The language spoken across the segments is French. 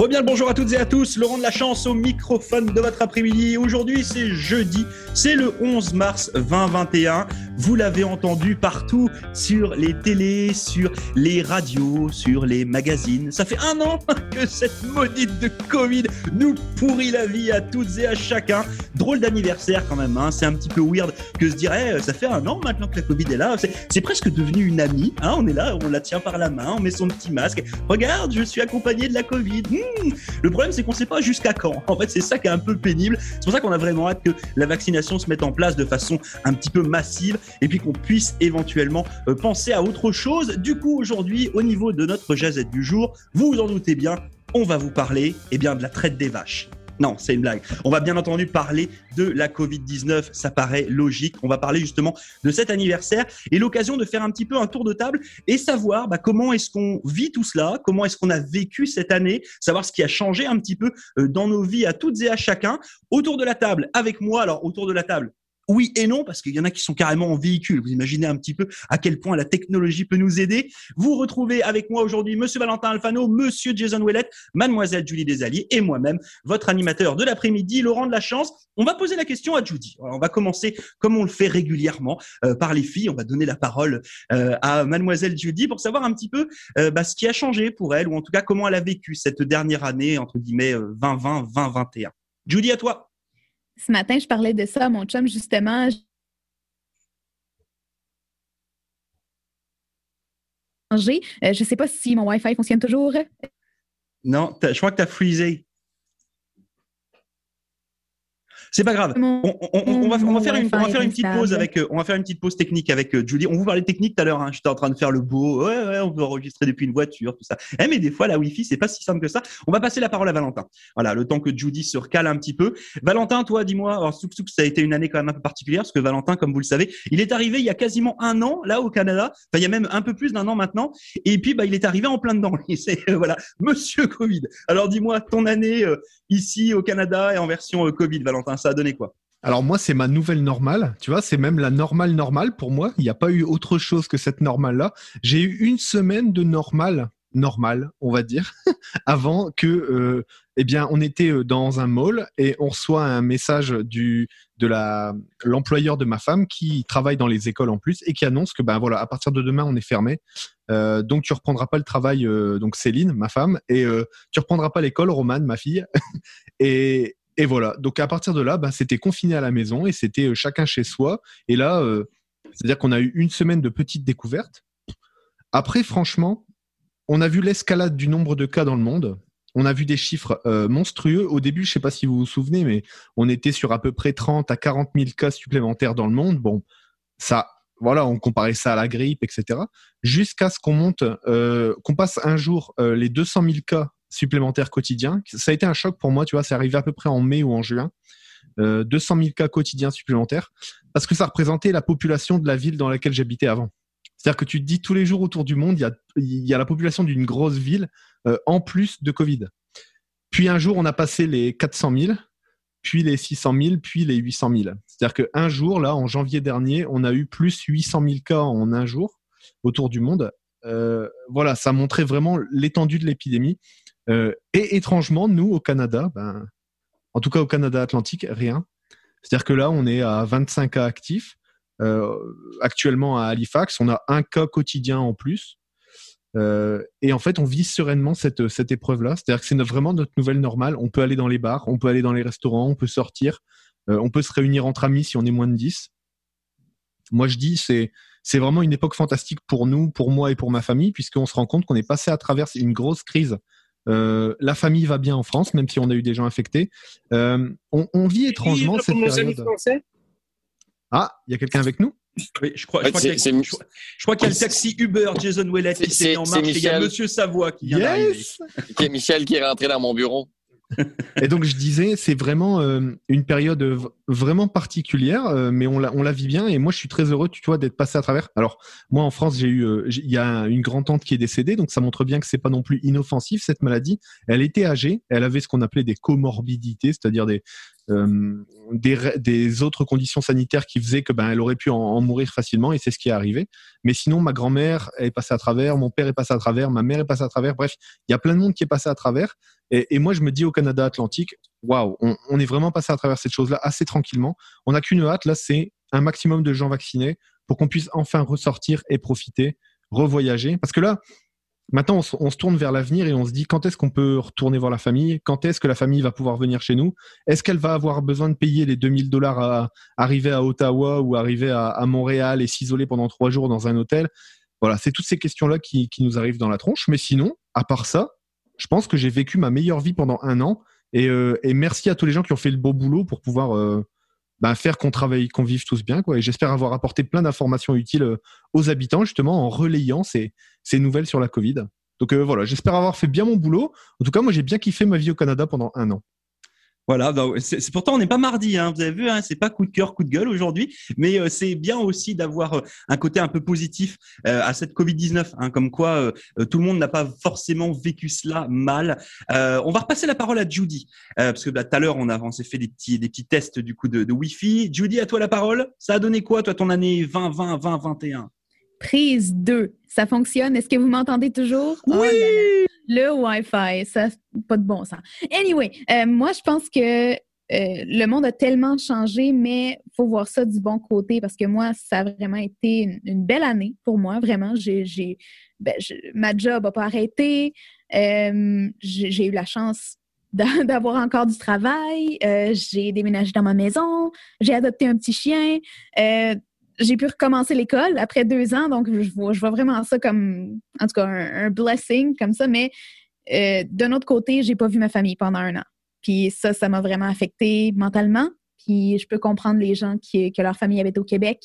Rebien le bonjour à toutes et à tous, Laurent de la chance au microphone de votre après-midi. Aujourd'hui c'est jeudi, c'est le 11 mars 2021. Vous l'avez entendu partout sur les télés, sur les radios, sur les magazines. Ça fait un an que cette maudite de Covid nous pourrit la vie à toutes et à chacun. Drôle d'anniversaire quand même, hein. c'est un petit peu weird que se dirait eh, ça fait un an maintenant que la Covid est là. C'est presque devenu une amie. Hein. On est là, on la tient par la main, on met son petit masque. Regarde, je suis accompagné de la Covid. Le problème, c'est qu'on ne sait pas jusqu'à quand. En fait, c'est ça qui est un peu pénible. C'est pour ça qu'on a vraiment hâte que la vaccination se mette en place de façon un petit peu massive et puis qu'on puisse éventuellement euh, penser à autre chose. Du coup, aujourd'hui, au niveau de notre jazette du jour, vous vous en doutez bien, on va vous parler eh bien, de la traite des vaches. Non, c'est une blague. On va bien entendu parler de la Covid-19, ça paraît logique. On va parler justement de cet anniversaire et l'occasion de faire un petit peu un tour de table et savoir bah, comment est-ce qu'on vit tout cela, comment est-ce qu'on a vécu cette année, savoir ce qui a changé un petit peu euh, dans nos vies à toutes et à chacun. Autour de la table, avec moi, alors autour de la table, oui et non, parce qu'il y en a qui sont carrément en véhicule. Vous imaginez un petit peu à quel point la technologie peut nous aider. Vous retrouvez avec moi aujourd'hui Monsieur Valentin Alfano, Monsieur Jason Ouellet, Mademoiselle Julie Desalliés et moi-même, votre animateur de l'après-midi, Laurent de la Chance. On va poser la question à Judy. on va commencer comme on le fait régulièrement euh, par les filles. On va donner la parole euh, à Mademoiselle Judy pour savoir un petit peu euh, bah, ce qui a changé pour elle, ou en tout cas comment elle a vécu cette dernière année entre guillemets 2020-2021. Judy, à toi. Ce matin, je parlais de ça à mon chum, justement. Euh, je ne sais pas si mon Wi-Fi fonctionne toujours. Non, je crois que tu as freezé. C'est pas grave. On, va, faire une, petite pause avec, euh, on va faire une petite pause technique avec euh, Julie. On vous parlait technique tout à l'heure. Hein. J'étais en train de faire le beau. Ouais, ouais, on peut enregistrer depuis une voiture, tout ça. Eh, mais des fois, la Wi-Fi, c'est pas si simple que ça. On va passer la parole à Valentin. Voilà, le temps que Judy se recale un petit peu. Valentin, toi, dis-moi. Alors, Souk Souk, ça a été une année quand même un peu particulière parce que Valentin, comme vous le savez, il est arrivé il y a quasiment un an là au Canada. Enfin, il y a même un peu plus d'un an maintenant. Et puis, bah, il est arrivé en plein dedans. C'est voilà, Monsieur Covid. Alors, dis-moi ton année euh, ici au Canada et en version Covid, Valentin. Ça a donné quoi alors moi, c'est ma nouvelle normale. Tu vois, c'est même la normale normale pour moi. Il n'y a pas eu autre chose que cette normale-là. J'ai eu une semaine de normale, normale, on va dire, avant que, euh, eh bien, on était euh, dans un mall et on reçoit un message du de la l'employeur de ma femme qui travaille dans les écoles en plus et qui annonce que ben voilà, à partir de demain, on est fermé. Euh, donc tu reprendras pas le travail, donc Céline, ma femme, et tu reprendras pas l'école, Romane, ma fille. et, et voilà. Donc à partir de là, bah, c'était confiné à la maison et c'était euh, chacun chez soi. Et là, euh, c'est-à-dire qu'on a eu une semaine de petites découvertes. Après, franchement, on a vu l'escalade du nombre de cas dans le monde. On a vu des chiffres euh, monstrueux. Au début, je ne sais pas si vous vous souvenez, mais on était sur à peu près 30 à 40 000 cas supplémentaires dans le monde. Bon, ça, voilà, on comparait ça à la grippe, etc. Jusqu'à ce qu'on monte, qu'on passe un jour les 200 000 cas supplémentaires quotidiens. Ça a été un choc pour moi, tu vois, c'est arrivé à peu près en mai ou en juin. 200 000 cas quotidiens supplémentaires, parce que ça représentait la population de la ville dans laquelle j'habitais avant. C'est-à-dire que tu te dis tous les jours autour du monde, il y a, il y a la population d'une grosse ville euh, en plus de Covid. Puis un jour, on a passé les 400 000, puis les 600 000, puis les 800 000. C'est-à-dire qu'un jour, là, en janvier dernier, on a eu plus 800 000 cas en un jour autour du monde. Euh, voilà, ça montrait vraiment l'étendue de l'épidémie. Euh, et étrangement, nous, au Canada, ben, en tout cas au Canada Atlantique, rien. C'est-à-dire que là, on est à 25 cas actifs. Euh, actuellement à Halifax, on a un cas quotidien en plus. Euh, et en fait, on vit sereinement cette, cette épreuve-là. C'est-à-dire que c'est vraiment notre nouvelle normale. On peut aller dans les bars, on peut aller dans les restaurants, on peut sortir, on peut se réunir entre amis si on est moins de 10. Moi, je dis, c'est c'est vraiment une époque fantastique pour nous, pour moi et pour ma famille, puisqu'on se rend compte qu'on est passé à travers une grosse crise euh, la famille va bien en France, même si on a eu des gens infectés. Euh, on, vit étrangement cette période. Ah, il y a quelqu'un avec nous? Oui, je crois, qu'il y, a le taxi Uber Jason Ouellet qui s'est mis en marche. il y a Monsieur Savoie qui vient d'arriver. Michel qui est rentré dans mon bureau et donc je disais, c'est vraiment euh, une période vraiment particulière, euh, mais on la, on la vit bien. Et moi, je suis très heureux, tu vois, d'être passé à travers. Alors moi, en France, j'ai eu, euh, il y a une grand tante qui est décédée, donc ça montre bien que c'est pas non plus inoffensif cette maladie. Elle était âgée, elle avait ce qu'on appelait des comorbidités, c'est-à-dire des des, des, autres conditions sanitaires qui faisaient que ben elle aurait pu en, mourir facilement et c'est ce qui est arrivé. Mais sinon, ma grand-mère est passée à travers, mon père est passé à travers, ma mère est passée à travers. Bref, il y a plein de monde qui est passé à travers. Et, et moi, je me dis au Canada Atlantique, waouh, on, on, est vraiment passé à travers cette chose-là assez tranquillement. On n'a qu'une hâte là, c'est un maximum de gens vaccinés pour qu'on puisse enfin ressortir et profiter, revoyager. Parce que là, Maintenant, on, se tourne vers l'avenir et on se dit quand est-ce qu'on peut retourner voir la famille? Quand est-ce que la famille va pouvoir venir chez nous? Est-ce qu'elle va avoir besoin de payer les 2000 dollars à arriver à Ottawa ou arriver à, Montréal et s'isoler pendant trois jours dans un hôtel? Voilà, c'est toutes ces questions-là qui, nous arrivent dans la tronche. Mais sinon, à part ça, je pense que j'ai vécu ma meilleure vie pendant un an. Et, euh, merci à tous les gens qui ont fait le beau boulot pour pouvoir euh, bah, faire qu'on travaille, qu'on vive tous bien. Quoi. Et j'espère avoir apporté plein d'informations utiles euh, aux habitants, justement, en relayant ces, nouvelles sur la Covid. Donc euh, voilà, j'espère avoir fait bien mon boulot. En tout cas, moi, j'ai bien kiffé ma vie au Canada pendant un an. Voilà, bah, c'est pourtant on n'est pas mardi, hein, vous avez vu, hein, c'est pas coup de cœur, coup de gueule aujourd'hui, mais euh, c'est bien aussi d'avoir euh, un côté un peu positif euh, à cette Covid 19, hein, comme quoi tout le monde n'a pas forcément vécu cela mal. on va repasser la parole à Judy, parce que bah, tout à l'heure on a s'est fait des petits des petits tests du coup de, de Wi-Fi. Judy, à toi la parole. Ça a donné quoi toi ton année 2020 2021 Prise 2, ça fonctionne. Est-ce que vous m'entendez toujours? Oh oui! Le Wi-Fi, ça pas de bon sens. Anyway, euh, moi, je pense que euh, le monde a tellement changé, mais faut voir ça du bon côté parce que moi, ça a vraiment été une, belle année pour moi. Vraiment, j'ai, ben, ma job n'a pas arrêté. Euh, j'ai eu la chance d'avoir encore du travail. j'ai déménagé dans ma maison. J'ai adopté un petit chien j'ai pu recommencer l'école après deux ans, donc je vois, je vois vraiment ça comme, en tout cas, un, blessing comme ça. Mais euh, d'un autre côté, j'ai pas vu ma famille pendant un an. Puis ça, ça m'a vraiment affecté mentalement. Puis je peux comprendre les gens qui, que leur famille habite au Québec.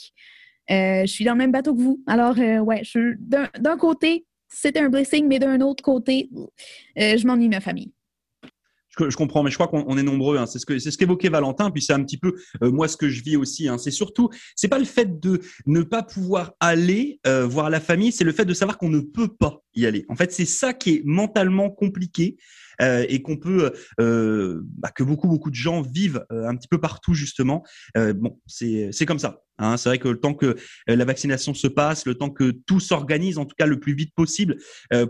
Euh, je suis dans le même bateau que vous. Alors, euh, ouais, d'un côté, c'était un blessing, mais d'un autre côté, je m'ennuie ma famille je, comprends, mais je crois qu'on est nombreux. Hein. C'est ce qu'évoquait Valentin. Puis c'est un petit peu euh, moi ce que je vis aussi. Hein. C'est surtout, c'est pas le fait de ne pas pouvoir aller euh, voir la famille, c'est le fait de savoir qu'on ne peut pas y aller. En fait, c'est ça qui est mentalement compliqué. Euh, et qu'on peut, euh, bah, que beaucoup beaucoup de gens vivent euh, un petit peu partout justement. bon, c'est c'est comme ça. Hein. C'est vrai que le temps que la vaccination se passe, le temps que tout s'organise, en tout cas le plus vite possible,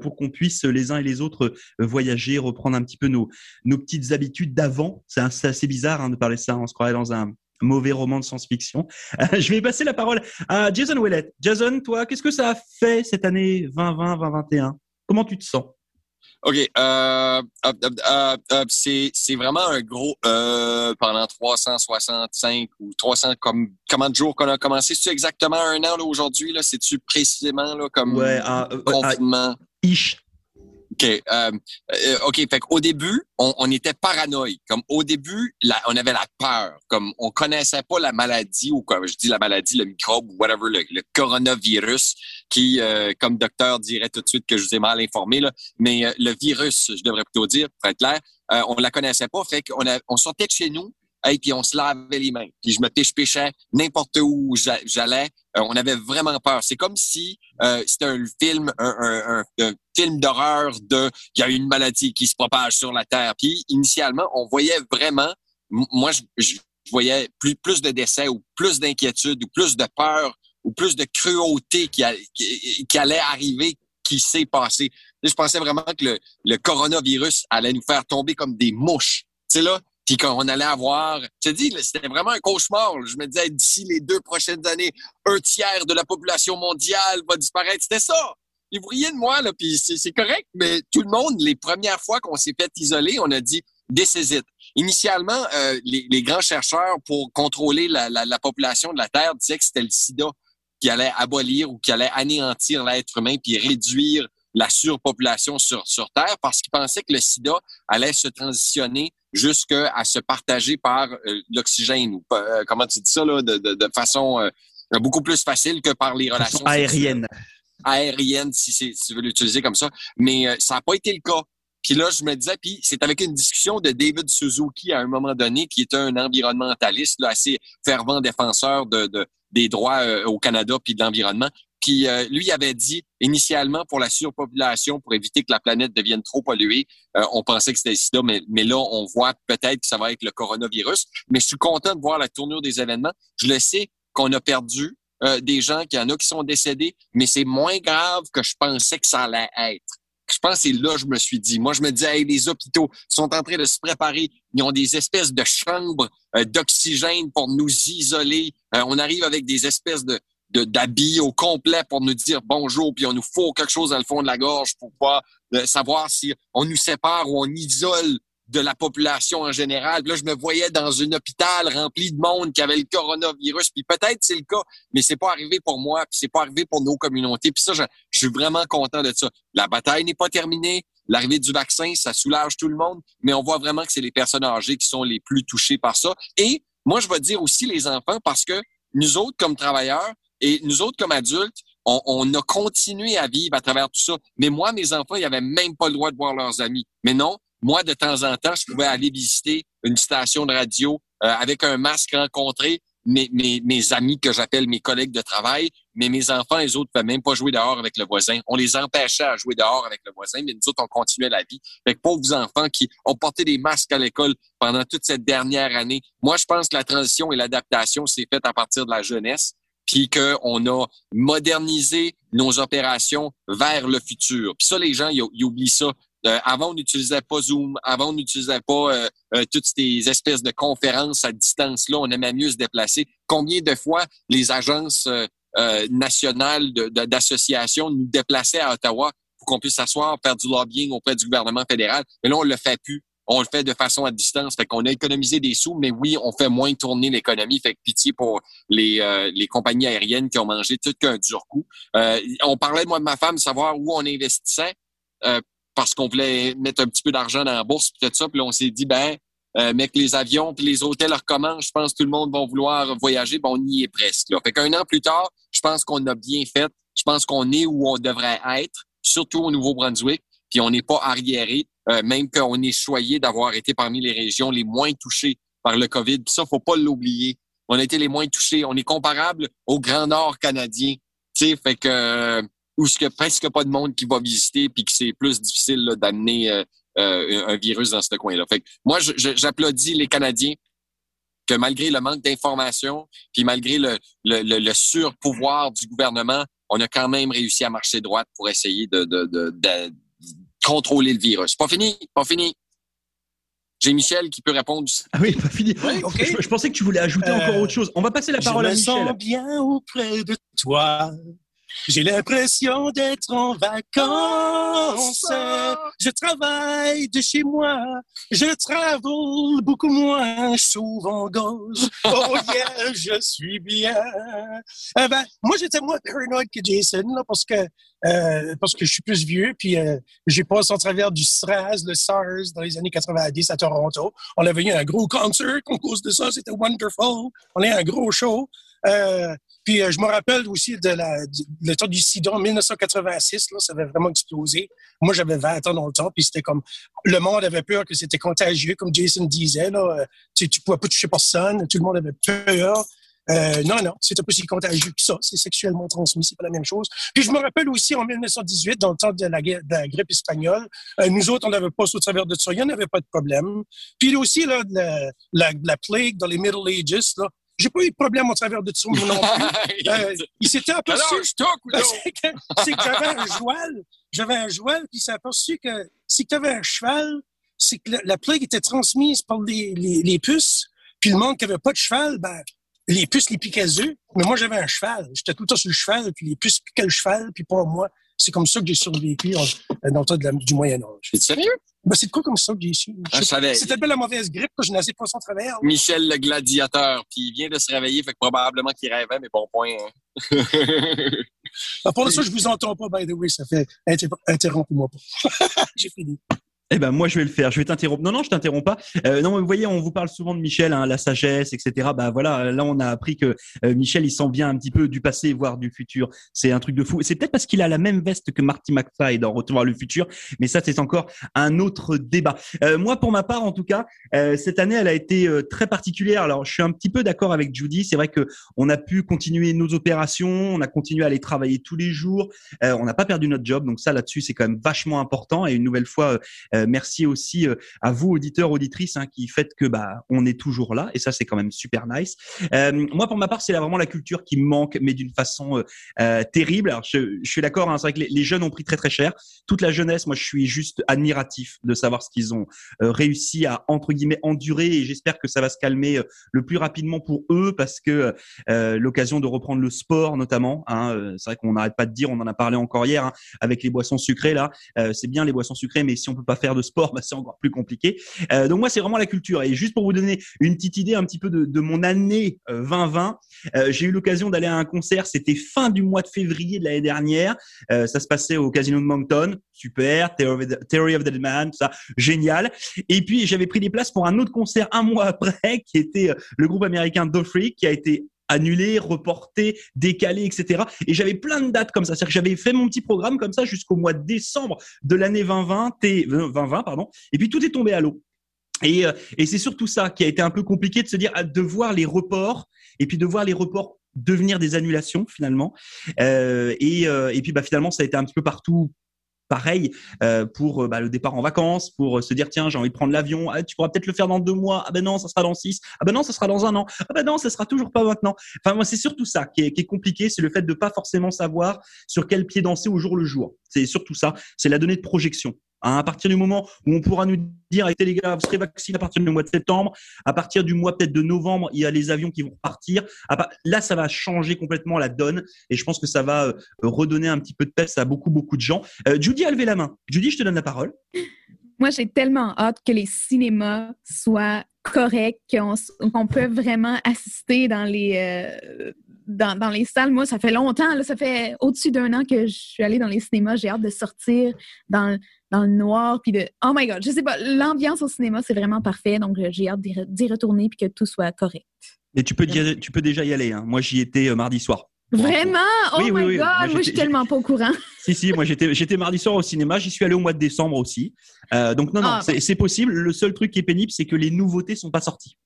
pour qu'on puisse les uns et les autres voyager, reprendre un petit peu nos nos petites habitudes d'avant. C'est assez bizarre hein, de parler ça. On se croirait dans un mauvais roman de science-fiction. je vais passer la parole à Jason Willett. Jason, toi, qu'est-ce que ça a fait cette année 2020-2021 Comment tu te sens? OK. Euh, c'est, c'est vraiment un gros euh, pendant 365 ou 300 comme comment de jours qu'on a commencé. C'est exactement un an là, aujourd'hui là? C'est-tu précisément là comme ouais, ah, euh, confinement? ish. OK. Euh, euh, OK. Fait qu'au début, on, on, était paranoïque. Comme au début, on avait la peur. Comme on connaissait pas la maladie ou comme je dis la maladie, le microbe whatever, le, coronavirus, qui, euh, comme docteur, dirait tout de suite que je vous ai mal informé, là, mais le virus, je devrais plutôt dire, pour être clair, on la connaissait pas. Fait qu'on on sortait de chez nous, et puis on se lavait les mains. Puis je me pêche-pêchais n'importe où j'allais. Euh, on avait vraiment peur. C'est comme si euh, c'était un film, un, un, un film d'horreur de il y a une maladie qui se propage sur la Terre. Puis initialement, on voyait vraiment, moi je, voyais plus, plus de décès ou plus d'inquiétude ou plus de peur ou plus de cruauté qui, qui, allait arriver qui s'est passé. Je pensais vraiment que le, le coronavirus allait nous faire tomber comme des mouches. C'est là, puis qu'on allait avoir, je te dis, c'était vraiment un cauchemar. Je me disais, d'ici les deux prochaines années, un tiers de la population mondiale va disparaître. C'était ça. Et vous de moi, là, puis c'est correct, mais tout le monde, les premières fois qu'on s'est fait isoler, on a dit, this Initialement, euh, les, grands chercheurs, pour contrôler la, la, la, population de la Terre, disaient que c'était le sida qui allait abolir ou qui allait anéantir l'être humain puis réduire la surpopulation sur, sur Terre parce qu'ils pensaient que le sida allait se transitionner jusqu'à se partager par euh, l'oxygène ou euh, comment tu dis ça là, de, de, de façon euh, beaucoup plus facile que par les relations aériennes. Aériennes, si, si tu veux l'utiliser comme ça. Mais ça n'a pas été le cas. Puis là, je me disais, puis c'est avec une discussion de David Suzuki à un moment donné, qui était un environnementaliste là, assez fervent défenseur de, de des droits au Canada puis de l'environnement, qui, euh, lui, avait dit initialement pour la surpopulation, pour éviter que la planète devienne trop polluée, euh, on pensait que c'était le sida, mais, là, on voit peut-être que ça va être le coronavirus. Mais je suis content de voir la tournure des événements. Je le sais qu'on a perdu euh, des gens, qu'il y en a qui sont décédés, mais c'est moins grave que je pensais que ça allait être. Je pense que c'est là que je me suis dit. Moi, je me disais, hey, les hôpitaux sont en train de se préparer. Ils ont des espèces de chambres d'oxygène pour nous isoler. on arrive avec des espèces de, d'habits au complet pour nous dire bonjour, puis on nous faut quelque chose dans le fond de la gorge pour pas euh, savoir si on nous sépare ou on isole de la population en général. là, je me voyais dans un hôpital rempli de monde qui avait le coronavirus. Puis peut-être c'est le cas, mais c'est pas arrivé pour moi, puis c'est pas arrivé pour nos communautés. Puis ça, je, je suis vraiment content de ça. La bataille n'est pas terminée. L'arrivée du vaccin, ça soulage tout le monde, mais on voit vraiment que c'est les personnes âgées qui sont les plus touchées par ça. Et moi, je vais dire aussi les enfants parce que nous autres, comme travailleurs, et nous autres, comme adultes, on, a continué à vivre à travers tout ça. Mais moi, mes enfants, ils n'avaient même pas le droit de voir leurs amis. Mais non, moi, de temps en temps, je pouvais aller visiter une station de radio euh, avec un masque rencontrer mes, mes, mes amis que j'appelle mes collègues de travail, mais mes enfants, les autres, ne pouvaient même pas jouer dehors avec le voisin. On les empêchait à jouer dehors avec le voisin, mais nous autres, on continuait la vie. Fait pauvres enfants qui ont porté des masques à l'école pendant toute cette dernière année. Moi, je pense que la transition et l'adaptation s'est faite à partir de la jeunesse puis qu'on a modernisé nos opérations vers le futur. Puis ça, les gens, ils, oublient ça. Euh, avant, on n'utilisait pas Zoom. Avant, on n'utilisait pas euh, euh, toutes ces espèces de conférences à distance-là. On aimait mieux se déplacer. Combien de fois les agences nationales d'associations nous déplaçaient à Ottawa pour qu'on puisse s'asseoir, faire du lobbying auprès du gouvernement fédéral? Mais là, on le fait plus on le fait de façon à distance. Fait qu'on a économisé des sous, mais oui, on fait moins tourner l'économie. Fait que pitié pour les, euh, les compagnies aériennes qui ont mangé tout qu'un dur coup. Euh, on parlait, moi, de ma femme, savoir où on investissait euh, parce qu'on voulait mettre un petit peu d'argent dans la bourse, peut-être ça. Puis on s'est dit, ben, mec, les avions puis les hôtels recommencent. Je pense que tout le monde va vouloir voyager. Bon, on y est presque. Là. Fait qu'un an plus tard, je pense qu'on a bien fait. Je pense qu'on est où on devrait être, surtout au Nouveau-Brunswick. Puis on n'est pas arriéré. Euh, même qu'on est choyé d'avoir été parmi les régions les moins touchées par le COVID. Puis ça, faut pas l'oublier. On a été les moins touchés. On est comparable au Grand Nord canadien. Tu sais, fait que euh, où ce que presque pas de monde qui va visiter, puis que c'est plus difficile d'amener euh, un virus dans ce coin-là. Fait que moi, j'applaudis les Canadiens que malgré le manque d'informations, puis malgré le, le, le, surpouvoir du gouvernement, on a quand même réussi à marcher droite pour essayer de, de, de, de contrôler le virus. Pas fini, pas fini. J'ai Michel qui peut répondre. Ah oui, pas fini. je, pensais que tu voulais ajouter encore autre chose. On va passer la parole à Michel. Je me sens bien auprès de toi. J'ai l'impression d'être en vacances. Je travaille de chez moi. Je travaille beaucoup moins souvent gauche. Oh yeah, je suis bien. Eh ben, moi, j'étais moins paranoïde que Jason, là, parce que, euh, parce que je suis plus vieux, puis euh, j'ai passé en travers du SRAS, le SARS, dans les années 90 à Toronto. On avait eu un gros concert en cause de ça. C'était wonderful. On a eu un gros show. Euh, puis euh, je me rappelle aussi de la, du, le temps du sida en 1986, là, ça avait vraiment explosé. Moi, j'avais 20 ans dans le temps, puis c'était comme le monde avait peur que c'était contagieux, comme Jason disait. Là, euh, tu, tu pouvais pas toucher personne, tout le monde avait peur. Euh, non, non, c'était pas si contagieux que ça. C'est sexuellement transmis, c'est pas la même chose. Puis je me rappelle aussi en 1918, dans le temps de la, de la grippe espagnole, euh, nous autres, on n'avait pas au travers de ça, il n'y avait pas de problème. Puis aussi, là, la, la, la plague dans les Middle Ages, là, j'ai pas eu de problème au travers de tout non plus. Euh, il s'était aperçu. c'est que, que j'avais un joual. J'avais un joual, puis il s'est aperçu que si tu avais un cheval, c'est que la, plague était transmise par les, les, les, puces. Puis le monde qui avait pas de cheval, ben, les puces les piquaient eux. Mais moi, j'avais un cheval. J'étais tout le temps sur le cheval, puis les puces piquaient le cheval, puis pas moi. C'est comme ça que j'ai survécu dans le temps de la, du Moyen Âge. C'est sérieux? Ben, c'est quoi comme ça que j'ai su? Ah, C'était pas la mauvaise grippe que je n'ai pas son travers. Michel le gladiateur, puis il vient de se réveiller, fait que probablement qu'il rêvait, mais bon point. Hein. ah, pour ça, je vous entends pas, by the way, ça fait interromps-moi pas. j'ai fini. Eh ben moi je vais le faire. Je vais t'interrompre. Non non, je t'interromps pas. Euh, non, vous voyez, on vous parle souvent de Michel, hein, la sagesse, etc. Bah voilà, là on a appris que euh, Michel il s'en vient un petit peu du passé, voire du futur. C'est un truc de fou. C'est peut-être parce qu'il a la même veste que Marty McFly dans Retour vers le futur, mais ça c'est encore un autre débat. Euh, moi pour ma part, en tout cas, euh, cette année elle a été euh, très particulière. Alors je suis un petit peu d'accord avec Judy. C'est vrai que on a pu continuer nos opérations, on a continué à aller travailler tous les jours. Euh, on n'a pas perdu notre job, donc ça là-dessus c'est quand même vachement important. Et une nouvelle fois, euh, merci aussi euh, à vous auditeurs auditrices hein, qui faites que bah on est toujours là et ça c'est quand même super nice. Euh, moi pour ma part c'est vraiment la culture qui me manque mais d'une façon euh, euh, terrible. Alors je, je suis d'accord, hein, c'est vrai que les, les jeunes ont pris très très cher. Toute la jeunesse, moi je suis juste admiratif de savoir ce qu'ils ont euh, réussi à entre guillemets endurer et j'espère que ça va se calmer euh, le plus rapidement pour eux parce que euh, l'occasion de reprendre le sport notamment. Hein, euh, c'est vrai qu'on n'arrête pas de dire, on en a parlé encore hier hein, avec les boissons sucrées là. Euh, c'est bien les boissons sucrées, mais si on peut pas faire de sport, bah, c'est encore plus compliqué. Euh, donc moi, c'est vraiment la culture. Et juste pour vous donner une petite idée un petit peu de, de mon année euh, 2020, euh, j'ai eu l'occasion d'aller à un concert. C'était fin du mois de février de l'année dernière. Euh, ça se passait au Casino de Moncton. Super. Theory of the, Man, tout ça, génial. Et puis j'avais pris des places pour un autre concert un mois après, qui était euh, le groupe américain Do qui a été annulé, reporté, décalé, etc. Et j'avais plein de dates comme ça. C'est-à-dire que j'avais fait mon petit programme comme ça jusqu'au mois de décembre de l'année 2020, et, 2020, pardon. Et puis tout est tombé à l'eau. Et, euh, et c'est surtout ça qui a été un peu compliqué de se dire, ah, de voir les reports et puis de voir les reports devenir des annulations finalement. Euh, et, euh, et puis bah, finalement, ça a été un petit peu partout pareil euh, pour euh, bah, le départ en vacances, pour euh, se dire tiens j'ai envie de prendre l'avion, ah, tu pourras peut-être le faire dans deux mois, ah ben non ça sera dans six, ah ben non ça sera dans un an, ah ben non ça sera toujours pas maintenant. Enfin moi c'est surtout ça qui est, compliqué, c'est le fait de pas forcément savoir sur quel pied danser au jour le jour. C'est surtout ça, c'est la donnée de projection. À partir du moment où on pourra nous dire, écoutez les gars, vous serez vaccinés à partir du mois de septembre, à partir du mois peut-être de novembre, il y a les avions qui vont repartir. Là, ça va changer complètement la donne et je pense que ça va euh, redonner un petit peu de peps à beaucoup, beaucoup de gens. Euh, Judy a levé la main. Judy, je te donne la parole. Moi, j'ai tellement hâte que les cinémas soient corrects, qu'on qu'on peut vraiment assister dans les, euh, dans, dans, les salles. Moi, ça fait longtemps, là, ça fait au-dessus d'un an que je suis allée dans les cinémas. J'ai hâte de sortir dans, dans le noir, puis de... Oh my God, je sais pas, l'ambiance au cinéma, c'est vraiment parfait, donc j'ai hâte d'y retourner puis que tout soit correct. Mais tu peux, dire, tu peux déjà y aller. Hein. Moi, j'y étais euh, mardi soir. Vraiment? Oh oui, my oui, oui. God, moi, moi je suis tellement pas au courant. si, si, moi j'étais, mardi soir au cinéma, j'y suis allé au mois de décembre aussi. Euh, donc non, non, ah, c'est, possible. Le seul truc qui est pénible, c'est que les nouveautés sont pas sorties.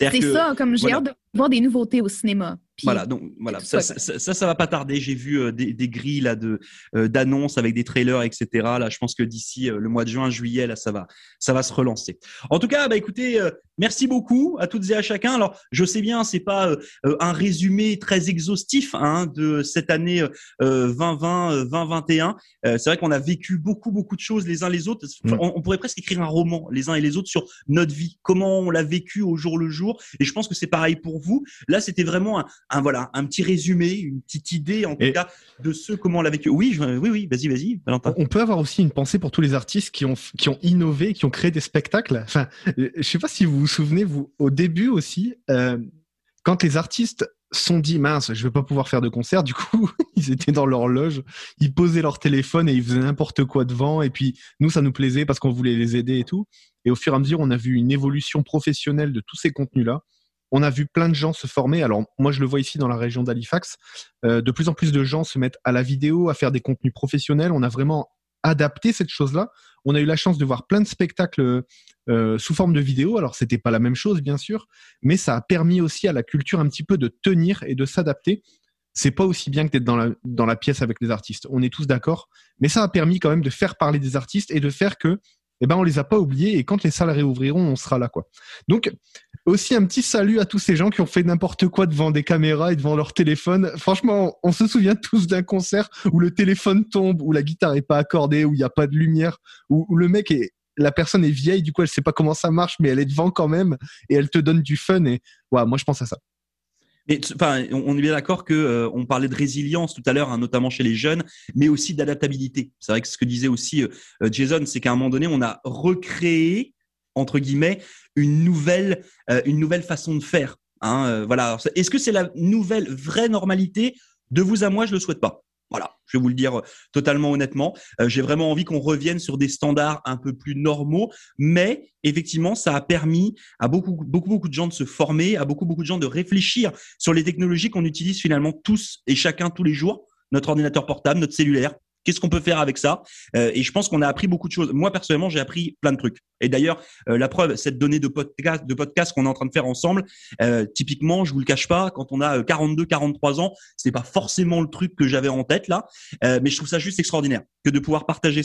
C'est que, ça, comme j'ai voilà. hâte de voir des nouveautés au cinéma. Puis, voilà, donc voilà, ça ça, ça, ça, ça, va pas tarder. J'ai vu euh, des, des, grilles là de euh, d'annonces avec des trailers, etc. Là, je pense que d'ici euh, le mois de juin, juillet, là, ça va, ça va se relancer. En tout cas, bah écoutez, euh, merci beaucoup à toutes et à chacun. Alors, je sais bien, c'est pas euh, un résumé très exhaustif hein, de cette année 2020, 2021. c'est vrai qu'on a vécu beaucoup, beaucoup de choses les uns les autres. Mmh. On, on, pourrait presque écrire un roman les uns et les autres sur notre vie, comment on l'a vécu au jour le jour. Et je pense que c'est pareil pour vous. Là, c'était vraiment un, un, voilà, un petit résumé, une petite idée en tout cas de ce comment on l'a vécu. Oui, je, oui, oui, vas-y, vas-y, Valentin. On peut avoir aussi une pensée pour tous les artistes qui ont, qui ont innové, qui ont créé des spectacles. Enfin, je sais pas si vous vous souvenez, vous, au début aussi, euh, quand les artistes sont dit mince, je vais pas pouvoir faire de concert. Du coup, ils étaient dans leur loge, ils posaient leur téléphone et ils faisaient n'importe quoi devant. Et puis nous, ça nous plaisait parce qu'on voulait les aider et tout. Et au fur et à mesure, on a vu une évolution professionnelle de tous ces contenus-là on a vu plein de gens se former. Alors moi, je le vois ici dans la région d'Halifax. Euh, de plus en plus de gens se mettent à la vidéo, à faire des contenus professionnels. On a vraiment adapté cette chose-là. On a eu la chance de voir plein de spectacles euh, sous forme de vidéo. Alors c'était pas la même chose, bien sûr, mais ça a permis aussi à la culture un petit peu de tenir et de s'adapter. C'est pas aussi bien que d'être dans la, dans la pièce avec les artistes. On est tous d'accord, mais ça a permis quand même de faire parler des artistes et de faire que eh ben on les a pas oubliés et quand les salles réouvriront, on sera là quoi. Donc aussi un petit salut à tous ces gens qui ont fait n'importe quoi devant des caméras et devant leur téléphone. Franchement, on se souvient tous d'un concert où le téléphone tombe, où la guitare est pas accordée, où il y a pas de lumière, où, le mec est la personne est vieille, du coup elle sait pas comment ça marche, mais elle est devant quand même et elle te donne du fun et ouais, moi je pense à ça. Et, enfin, on est bien d'accord que euh, on parlait de résilience tout à l'heure, hein, notamment chez les jeunes, mais aussi d'adaptabilité. C'est vrai que ce que disait aussi euh, Jason, c'est qu'à un moment donné, on a recréé entre guillemets une nouvelle, euh, une nouvelle façon de faire. Hein, voilà. Est-ce que c'est la nouvelle vraie normalité? De vous à moi, je le souhaite pas. Voilà, Je vais vous le dire totalement honnêtement. J'ai vraiment envie qu'on revienne sur des standards un peu plus normaux, mais effectivement, ça a permis à beaucoup, beaucoup, beaucoup de gens de se former, à beaucoup, beaucoup de gens de réfléchir sur les technologies qu'on utilise finalement tous et chacun tous les jours, notre ordinateur portable, notre cellulaire, Qu'est-ce qu'on peut faire avec ça? Euh, Et je pense qu'on a appris beaucoup de choses. Moi personnellement, j'ai appris plein de trucs. Et d'ailleurs, euh, la preuve, cette donnée de podcast, de podcast qu'on est en train de faire ensemble, euh, typiquement, je vous le cache pas, quand on a 42, 43 ans, c'est pas forcément le truc que j'avais en tête là, mais je trouve ça juste extraordinaire que de pouvoir partager